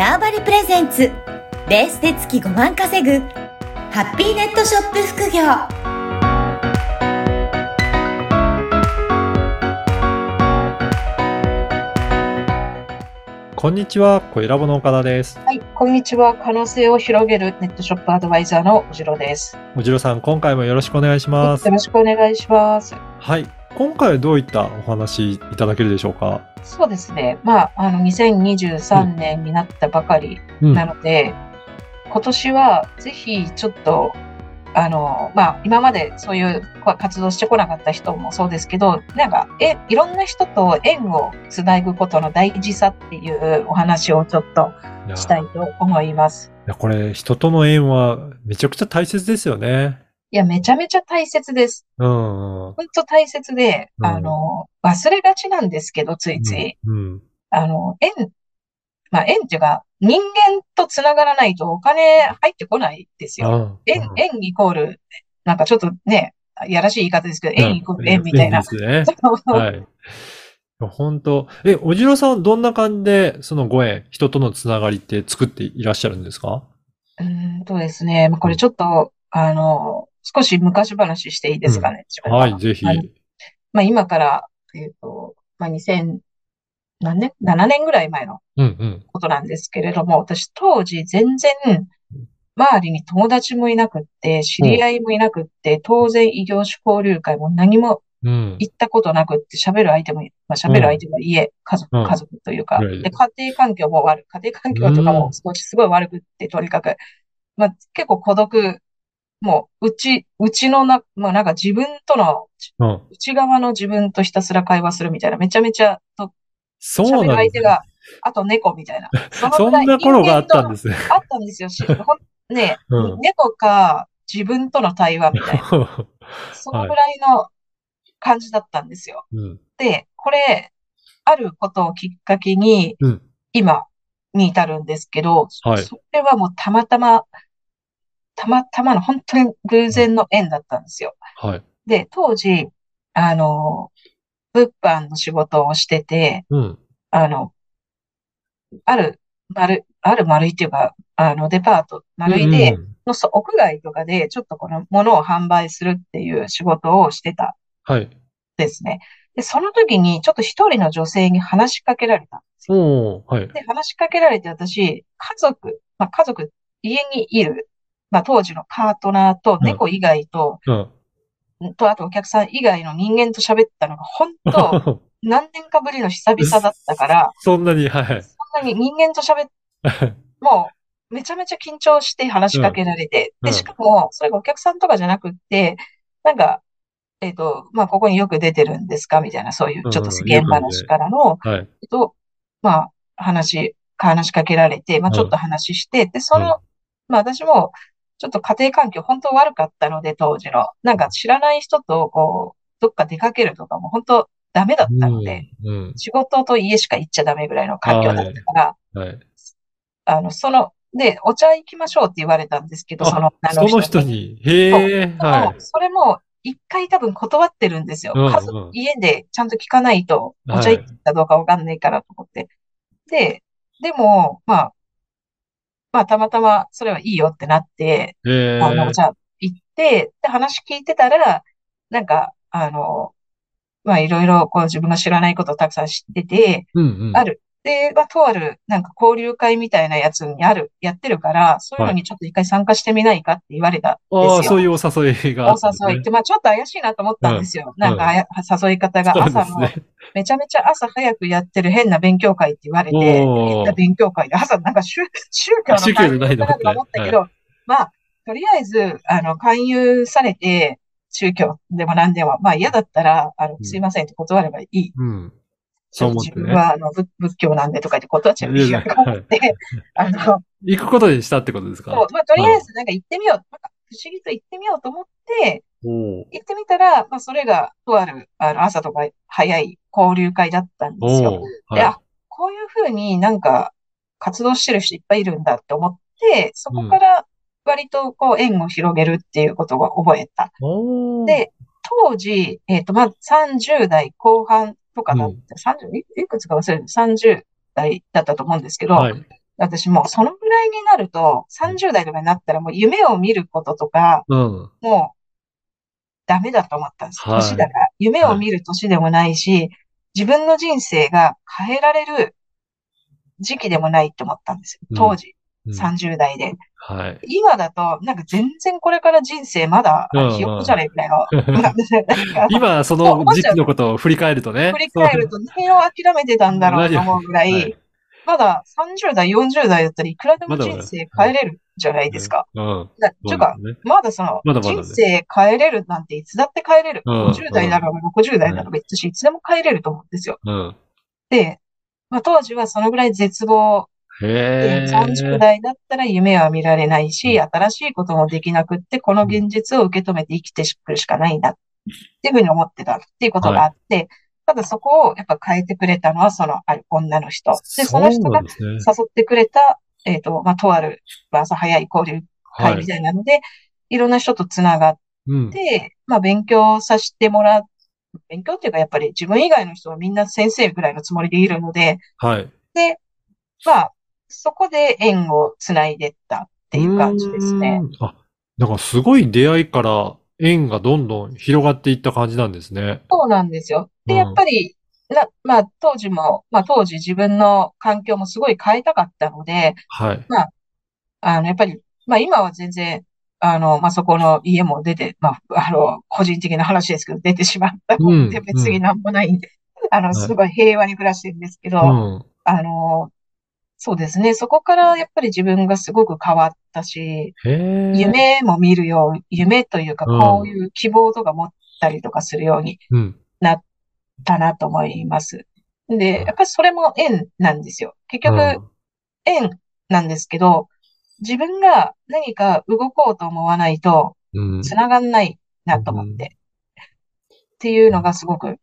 ターバリプレゼンツベースで月5万稼ぐハッピーネットショップ副業こんにちは、小ラボの岡田です。はい、こんにちは。可能性を広げるネットショップアドバイザーのおじろです。おじろさん、今回もよろしくお願いしますよ。ろしくお願いします。はい。今回はどういったお話いただけるでしょうか？そうですね。まあ、あの、2023年になったばかりうん。なので、今年はぜひちょっと、あの、まあ、今までそういう活動してこなかった人もそうですけど、なんか、え、いろんな人と縁をつなぐことの大事さっていうお話をちょっとしたいと思います。いやこれ、人との縁はめちゃくちゃ大切ですよね。いや、めちゃめちゃ大切です。うん。うん。本当大切で、うんあの、忘れがちなんですけど、ついつい。うん。あの、縁、まあ、縁っていうか、人間と繋がらないとお金入ってこないですよ。あ縁、縁イコール、なんかちょっとね、やらしい言い方ですけど、縁イコール縁みたいな。縁ですね。はい。本当え、おじろさんはどんな感じで、そのご縁、人とのつながりって作っていらっしゃるんですか？うーんとですね、まあこれちょっと、あの、少し昔話していいですかね。自分はい、ぜひ。まあ、今から、えっと、まあ、2000、何年 ?7 年ぐらい前のうんうん。ことなんですけれども、私当時全然周りに友達もいなくって、知り合いもいなくって、当然異業種交流会も何もうん。行ったことなくって、喋る相手も、まあ、喋る相手も家、家族、うん家族というか、うんで、家庭環境も悪い、家庭環境とかも少しすごい悪くって、とにかく、まあ、結構孤独、もう、うち、うちのな、まあ、なんか自分との、うん。内側の自分とひたすら会話するみたいな、めちゃめちゃとそうなんですね。相手が、あと猫みたいな。そ のそんな頃があったん人ですね。あったんですよ。ね、うん猫か自分との対話みたいな。そのぐらいの感じだったんですよ。うん。で、これ、あることをきっかけに、うん。今に至るんですけど、はいそれはもうたまたま、たまたまの本当に偶然の縁だったんですよ。はい。で、当時、あの、物販の仕事をしてて、うん。あの、ある、丸、ある丸いっていうか、あの、デパート、丸いで、うんのそう屋外とかで、ちょっとこの物を販売するっていう仕事をしてたんはい。ですね。で、その時に、ちょっと一人の女性に話しかけられたんですよ。はい。で、話しかけられて私、家族、まあ、家族、家にいる、まあ、当時のパートナーと猫以外と、うん。と、あとお客さん以外の人間と喋ったのが、本当、何年かぶりの久々だったから、そんなに、はい。そんなに人間と喋っ もう、めちゃめちゃ緊張して話しかけられて、うんで、しかも、それがお客さんとかじゃなくって、なんか、えっと、まあ、ここによく出てるんですかみたいな、そういうちょっと世間話からの、はい。えっと、まあ、話、話しかけられて、まあ、ちょっと話して、で、その、まあ、私も、ちょっと家庭環境本当悪かったので、当時の。なんか知らない人と、こう、どっか出かけるとかも本当ダメだったので、うん。仕事と家しか行っちゃダメぐらいの環境だったから、うん。はい。あの、その、で、お茶行きましょうって言われたんですけど、あその女その人に？へえ、はい。それも、一回多分断ってるんですよ。うんうん家族、家でちゃんと聞かないと、おはい茶行ったかどうかわかんないからと思って。で、でも、まあ、まあ、たまたま、それはいいよってなって、へえ。あの、じゃあ、行って、で、話聞いてたら、なんか、あの、まあ、いろいろ、こう、自分が知らないことをたくさん知ってて、うんうん。ある。で、まあ、とある、なんか交流会みたいなやつにある、やってるから、そういうのにちょっと一回参加してみないかって言われたんああ、ですよ。そういうお誘いがあお。誘いって、まあちょっと怪しいなと思ったんですよ。なんかあや、誘い方が朝の、ね。めちゃめちゃ朝早くやってる変な勉強会って言われて、変な勉強会で朝なんか宗宗教の宗教じゃなと思ったけど、まあ、とりあえず、あの、勧誘されて、宗教でも何でも、まあ嫌だったら、あの、うんすいませんって断ればいい。うん。そう思ってね。自分は、あの、仏仏教なんでとか言って断っちゃういいよと思って、あの、行くことにしたってことですか？そう、まあとりあえずなんか行ってみよう。なんか不思議と行ってみようと思って、行ってみたら、まあ、それが、とある、あの、朝とか早い交流会だったんですよ。おーで、あは、こういうふうになんか、活動してる人いっぱいいるんだって思って、そこから割とこう、縁を広げるっていうことが覚えた。で、当時、えっと、まあ、30代後半とかだった、30いいくつか忘れる、30代だったと思うんですけど、はい。私もうそのぐらいになると、30代とかになったらもう夢を見ることとか、うん。もうダメだと思ったんです。はい年だから。夢を見る年でもないし、自分の人生が変えられる時期でもないって思ったんですよ。当時、うん30代で。はい。今だと、なんか全然これから人生まだひよっこじゃねえみたいな。今、その時期のことを振り返るとね。振り返ると何を諦めてたんだろうと思うぐらい、はいまだ30代、40代だったらいくらでも人生変えれるじゃないですか。そう。うん。だちゅうか、まだその、まだまだね人生変えれるなんていつだって変えれる。うん50代だろうが60代だろうがいつし、いつでも変えれると思うんですよ。うん。で、まあ当時はそのぐらい絶望で、へえ。30代だったら夢は見られないし、新しいこともできなくって、この現実を受け止めて生きてくるしかないんだっていうふうに思ってたっていうことがあって、ただそこをやっぱ変えてくれたのはそのある女の人。で、その人が。誘ってくれた、えっと、まあ、とある、朝早い交流会み。たいなので、いろんな人とつながっうん。て、まあ、勉強させてもらう。勉強っていうか、やっぱり自分以外の人はみんな先生ぐらいのつもりでいるので、はい。で、まあ、そこで縁をつないでったっていう感じですね。あ、だからすごい出会いから縁がどんどん広がっていった感じなんですね。そうなんですよ。で、うんやっぱり、な、まあ、当時も、まあ、当時自分の環境もすごい変えたかったので、はい。あの、やっぱり、まあ、今は全然、あの、まあ、そこの家も出て、まあ、あの、個人的な話ですけど、出てしまったので、うん別になんもないんで、あの、いすごい平和に暮らしてるんですけど、うん。あの、そうですね。そこからやっぱり自分がすごく変わったし。夢も見るよう、夢というか、うんこういう希望とか持ったりとかするようにうん。なったなと思います。で、やっぱりそれも縁なんですよ。結局、うん縁なんですけど、自分が何か動こうと思わないとうん。繋がんないなと思って、っていうのがすごく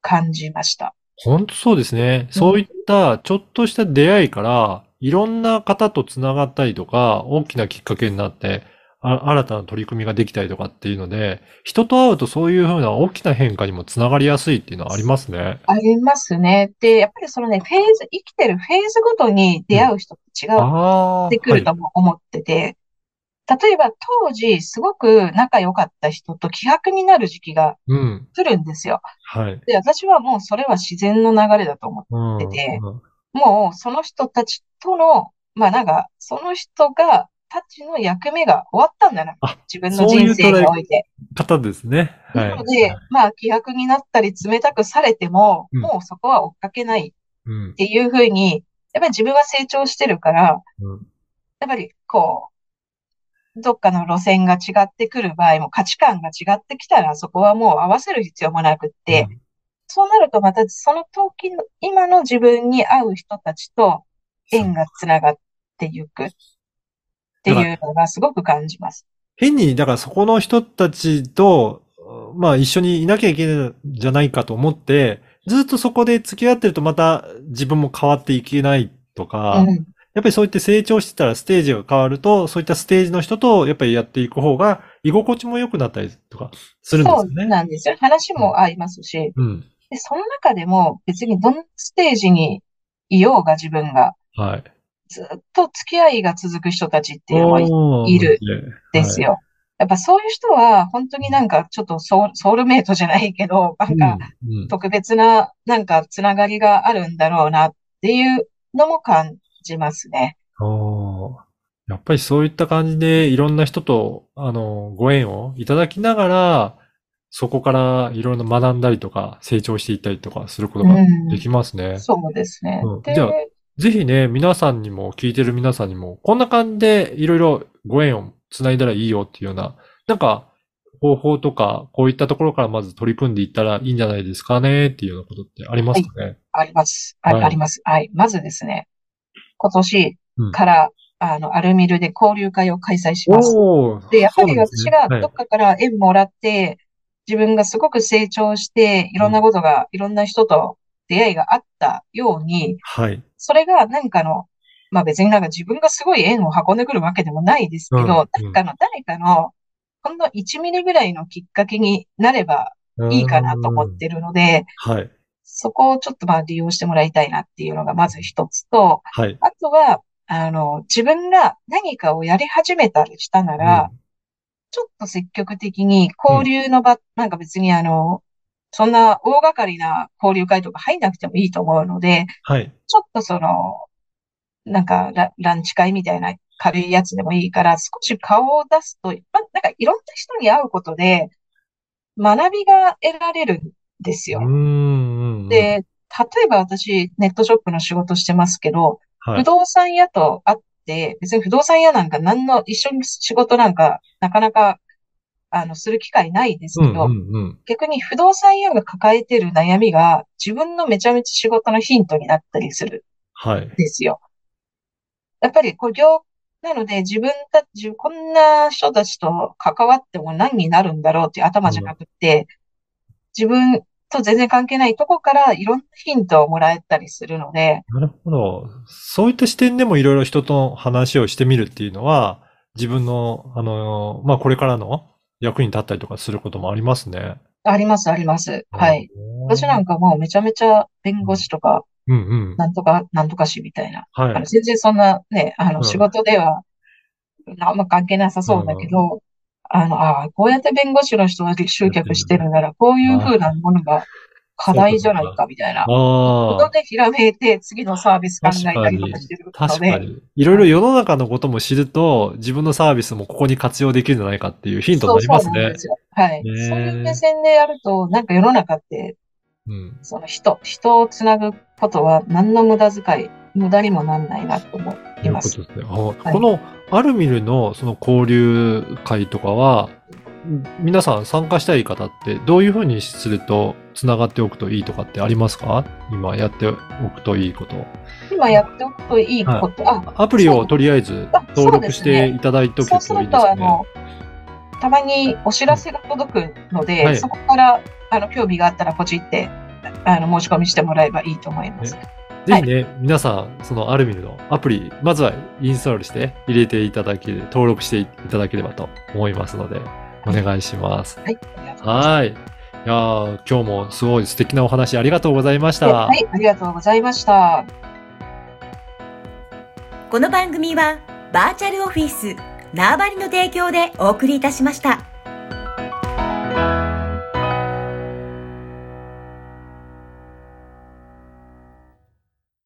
感じました。本当そうですね。そういったちょっとした出会いから、いろんな方とつながったりとか、大きなきっかけになって、あ新たな取り組みができたりとかっていうので、人と会うとそういうふうな大きな変化にもつながりやすいっていうのはありますね。ありますね。で、やっぱりそのね、フェーズ、生きてるフェーズごとに出会う人って違うああ。ってくるとも思ってて、例えば当時すごく仲良かった人と気迫になる時期が。来るんですよ。はい。で、私はもうそれは自然の流れだと思ってうん。てうんもうその人たちとの、まあなんか、その人が、たちの役目が終わったんだなあ。自分の人生において。方ですね。は。ないので、まあ気迫になったり冷たくされても、うんもうそこは追っかけないうんっ。ていうふうに、やっぱり自分は成長してるから、うんやっぱりこう、どっかの路線が違ってくる場合も価値観が違ってきたら、そこはもう合わせる必要もなくって、そうなるとまたその時の、今の自分に合う人たちと縁がつながっていくっていうのがすごく感じます。変に、だからそこの人たちと、まあ一緒にいなきゃいけないんじゃないかと思って、ずっとそこで付き合ってるとまた自分も変わっていけないとか、うん、やっぱりそういって成長してたらステージが変わると、そういったステージの人とやっぱりやっていく方が居心地も良くなったりとかするんですそうよね。なんですよ。話も合いますし、うん。で、その中でも別にどのステージにいようが自分がはい。ずっと付き合いが続く人たちっていうのもいるねですよ。やっぱそういう人は本当になんかちょっとソウルメイトじゃないけど、なんか特別ななんかつながりがあるんだろうなっていうのも感じますね。やっぱりそういった感じでいろんな人と、あの、ご縁をいただきながら、そこからいろいろ学んだりとか、成長していったりとかすることがうんできますね。そうですね。で、うんじゃあぜひね、皆さんにも、聞いてる皆さんにも、こんな感じでいろいろご縁をつないだらいいよっていうような、なんか、方法とか、こういったところからまず取り組んでいったらいいんじゃないですかねっていうようなことってありますかね？あります。あります。はい。まずですね、今年うんから、あの、アルミルで交流会を開催します。で、やっぱり私ねはいがどっかから縁もらって、自分がすごく成長して、いろんなことが、いろんな人と出会いがあったように、はい。それが何かの、まあ別になんか自分がすごい縁を運んでくるわけでもないですけど、うんなんかの誰かの、ほんの1ミリぐらいのきっかけになればいいかなと思ってるので、はい。そこをちょっとまあ利用してもらいたいなっていうのがまず一つと、はい。あとは、あの、自分が何かをやり始めたりしたなら、ちょっと積極的に交流の場、なんか別にあの、そんな大掛かりな交流会とか入んなくてもいいと思うので、はい。ちょっとその、なんかラ、ランチ会みたいな軽いやつでもいいから、少し顔を出すと、ま、なんかいろんな人に会うことで、学びが得られるんですよ。うーん。で、例えば私、ネットショップの仕事してますけど、はい。不動産屋と会って、別に不動産屋なんか何の一緒に仕事なんかなかなか、あの、する機会ないですけど、うんうんうん。逆に不動産屋が抱えてる悩みが自分のめちゃめちゃ仕事のヒントになったりするはい。んですよ。やっぱり、こう、業、なので自分たち、こんな人たちと関わっても何になるんだろうっていう頭じゃなくて、自分と全然関係ないとこからいろんなヒントをもらえたりするので、なるほど。そういった視点でもいろいろ人と話をしてみるっていうのは、自分の、あの、まあ、これからの役に立ったりとかすることもありますね。あります、あります。はい。うん。私なんかもうめちゃめちゃ弁護士とか、うんうん。なんとか、なんとかしみたいな。あはい。の全然そんなね、あうんの、仕事では、あんま関係なさそうだけど、あの、ああ、こうやって弁護士の人が集客してるなら、こういう風なものが課題じゃないか、みたいな。ことでひらめいて、次のサービス考えたりとかしてるので、確かに。いろいろ世の中のことも知ると、自分のサービスもここに活用できるんじゃないかっていうヒントになりますねそうそうなんで。すよ。はい。そういう目線でやると、なんか世の中って、うん。その人、人をつなぐことは何の無駄遣い、無駄にもなんないなと思といういます。ことですね。あこのアルミルのその交流会とかは、ん皆さん参加したい方ってどういうふうにすると繋がっておくといいとかってありますか？今やっておくといいこと。今やっておくといいこと、あ、アプリをとりあえずあ登録していただいておくそうすると、といいですね。あの、たまにお知らせが届くので、はいそこから、あの、興味があったらポチって、あの、申し込みしてもらえばいいと思います。ぜひね、皆さん、そのアルミルのアプリ、まずはインストールして入れていただける、登録していただければと思いますので、お願いします。はい。ありがとうございますはい。いやー今日もすごい素敵なお話ありがとうございました。はい、ありがとうございました。この番組はバーチャルオフィス縄張りの提供でお送りいたしました。